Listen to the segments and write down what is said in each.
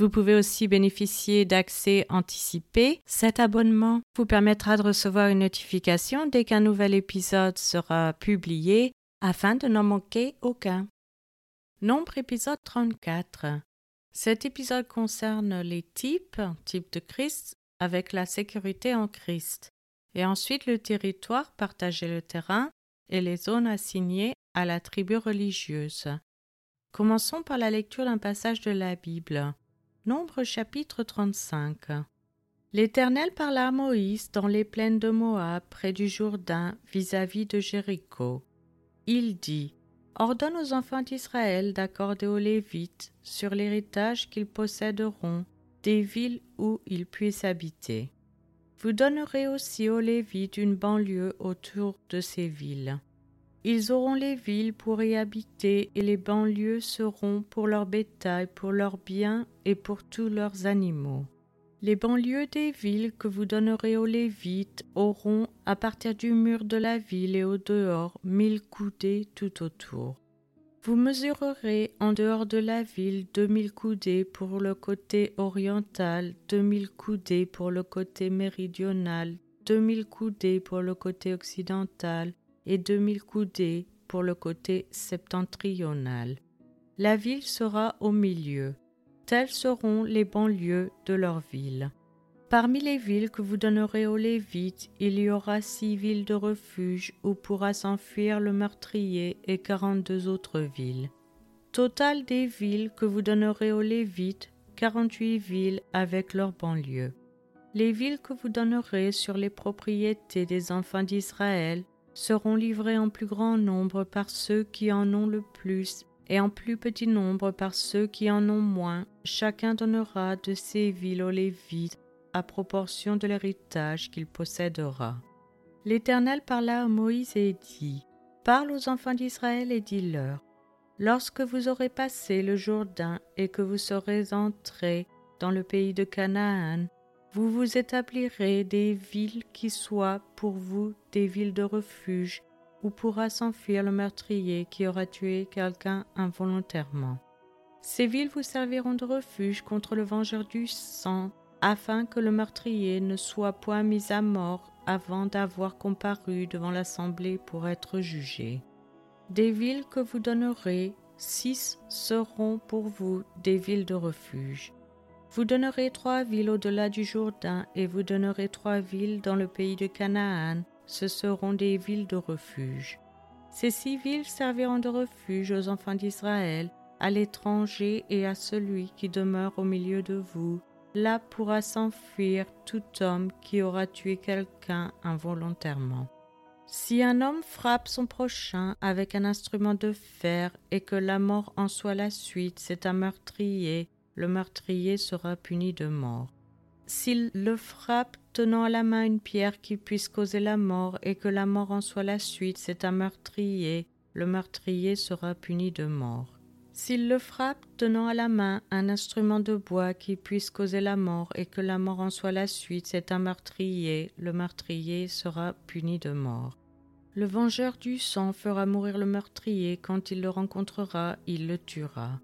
Vous pouvez aussi bénéficier d'accès anticipé. Cet abonnement vous permettra de recevoir une notification dès qu'un nouvel épisode sera publié afin de n'en manquer aucun. Nombre épisode 34. Cet épisode concerne les types, type de Christ, avec la sécurité en Christ, et ensuite le territoire, partager le terrain, et les zones assignées à la tribu religieuse. Commençons par la lecture d'un passage de la Bible. Nombre chapitre 35 L'Éternel parla à Moïse dans les plaines de Moab, près du Jourdain, vis-à-vis de Jéricho. Il dit Ordonne aux enfants d'Israël d'accorder aux Lévites, sur l'héritage qu'ils posséderont, des villes où ils puissent habiter. Vous donnerez aussi aux Lévites une banlieue autour de ces villes. Ils auront les villes pour y habiter, et les banlieues seront pour leur bétail, pour leurs biens et pour tous leurs animaux. Les banlieues des villes que vous donnerez aux Lévites auront, à partir du mur de la ville et au dehors, mille coudées tout autour. Vous mesurerez en dehors de la ville deux mille coudées pour le côté oriental, deux mille coudées pour le côté méridional, deux mille coudées pour le côté occidental, et deux mille coudées pour le côté septentrional. La ville sera au milieu. Telles seront les banlieues de leur ville. Parmi les villes que vous donnerez aux Lévites, il y aura six villes de refuge où pourra s'enfuir le meurtrier et quarante-deux autres villes. Total des villes que vous donnerez aux Lévites, quarante-huit villes avec leurs banlieues. Les villes que vous donnerez sur les propriétés des enfants d'Israël seront livrés en plus grand nombre par ceux qui en ont le plus, et en plus petit nombre par ceux qui en ont moins. Chacun donnera de ces villes aux Lévites à proportion de l'héritage qu'il possédera. L'Éternel parla à Moïse et dit Parle aux enfants d'Israël et dis-leur Lorsque vous aurez passé le Jourdain et que vous serez entrés dans le pays de Canaan, vous vous établirez des villes qui soient pour vous des villes de refuge, où pourra s'enfuir le meurtrier qui aura tué quelqu'un involontairement. Ces villes vous serviront de refuge contre le vengeur du sang, afin que le meurtrier ne soit point mis à mort avant d'avoir comparu devant l'assemblée pour être jugé. Des villes que vous donnerez, six seront pour vous des villes de refuge. Vous donnerez trois villes au-delà du Jourdain, et vous donnerez trois villes dans le pays de Canaan, ce seront des villes de refuge. Ces six villes serviront de refuge aux enfants d'Israël, à l'étranger et à celui qui demeure au milieu de vous. Là pourra s'enfuir tout homme qui aura tué quelqu'un involontairement. Si un homme frappe son prochain avec un instrument de fer et que la mort en soit la suite, c'est un meurtrier, le meurtrier sera puni de mort. S'il le frappe tenant à la main une pierre qui puisse causer la mort et que la mort en soit la suite, c'est un meurtrier, le meurtrier sera puni de mort. S'il le frappe tenant à la main un instrument de bois qui puisse causer la mort et que la mort en soit la suite, c'est un meurtrier, le meurtrier sera puni de mort. Le vengeur du sang fera mourir le meurtrier, quand il le rencontrera, il le tuera.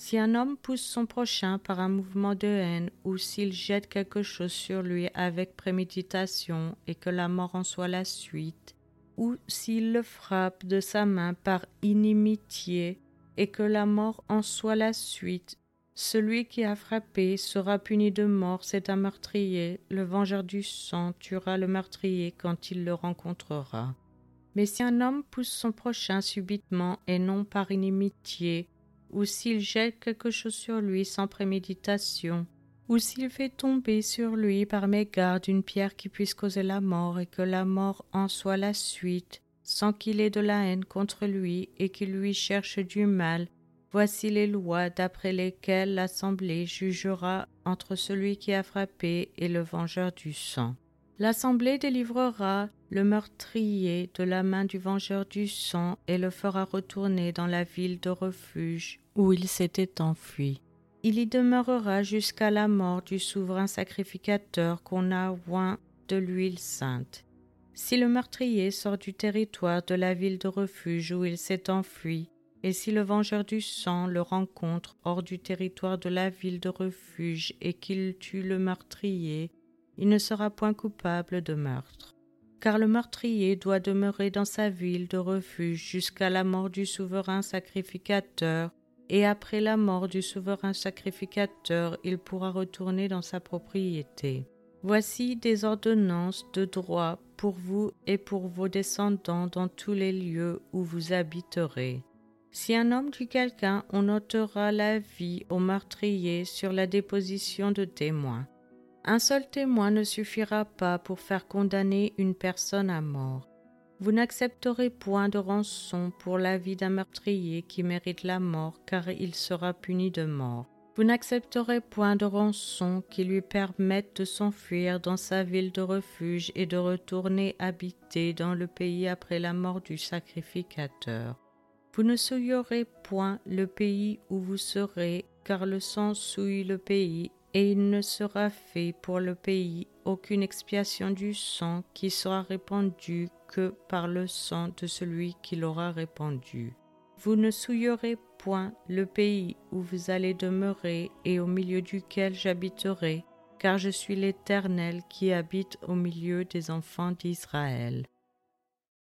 Si un homme pousse son prochain par un mouvement de haine ou s'il jette quelque chose sur lui avec préméditation et que la mort en soit la suite, ou s'il le frappe de sa main par inimitié et que la mort en soit la suite, celui qui a frappé sera puni de mort, c'est un meurtrier, le vengeur du sang tuera le meurtrier quand il le rencontrera. Mais si un homme pousse son prochain subitement et non par inimitié, ou s'il jette quelque chose sur lui sans préméditation, ou s'il fait tomber sur lui par mégarde une pierre qui puisse causer la mort et que la mort en soit la suite, sans qu'il ait de la haine contre lui et qu'il lui cherche du mal, voici les lois d'après lesquelles l'Assemblée jugera entre celui qui a frappé et le vengeur du sang. L'assemblée délivrera le meurtrier de la main du vengeur du sang et le fera retourner dans la ville de refuge où il s'était enfui. Il y demeurera jusqu'à la mort du souverain sacrificateur qu'on a oint de l'huile sainte. Si le meurtrier sort du territoire de la ville de refuge où il s'est enfui, et si le vengeur du sang le rencontre hors du territoire de la ville de refuge et qu'il tue le meurtrier, il ne sera point coupable de meurtre. Car le meurtrier doit demeurer dans sa ville de refuge jusqu'à la mort du souverain sacrificateur, et après la mort du souverain sacrificateur, il pourra retourner dans sa propriété. Voici des ordonnances de droit pour vous et pour vos descendants dans tous les lieux où vous habiterez. Si un homme tue quelqu'un, on notera la vie au meurtrier sur la déposition de témoins. Un seul témoin ne suffira pas pour faire condamner une personne à mort. Vous n'accepterez point de rançon pour la vie d'un meurtrier qui mérite la mort, car il sera puni de mort. Vous n'accepterez point de rançon qui lui permette de s'enfuir dans sa ville de refuge et de retourner habiter dans le pays après la mort du sacrificateur. Vous ne souillerez point le pays où vous serez, car le sang souille le pays, et il ne sera fait pour le pays aucune expiation du sang qui sera répandu que par le sang de celui qui l'aura répandu. Vous ne souillerez point le pays où vous allez demeurer et au milieu duquel j'habiterai, car je suis l'Éternel qui habite au milieu des enfants d'Israël.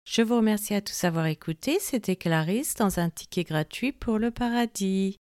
Je vous remercie à tous d'avoir écouté. C'était Clarisse dans un ticket gratuit pour le paradis.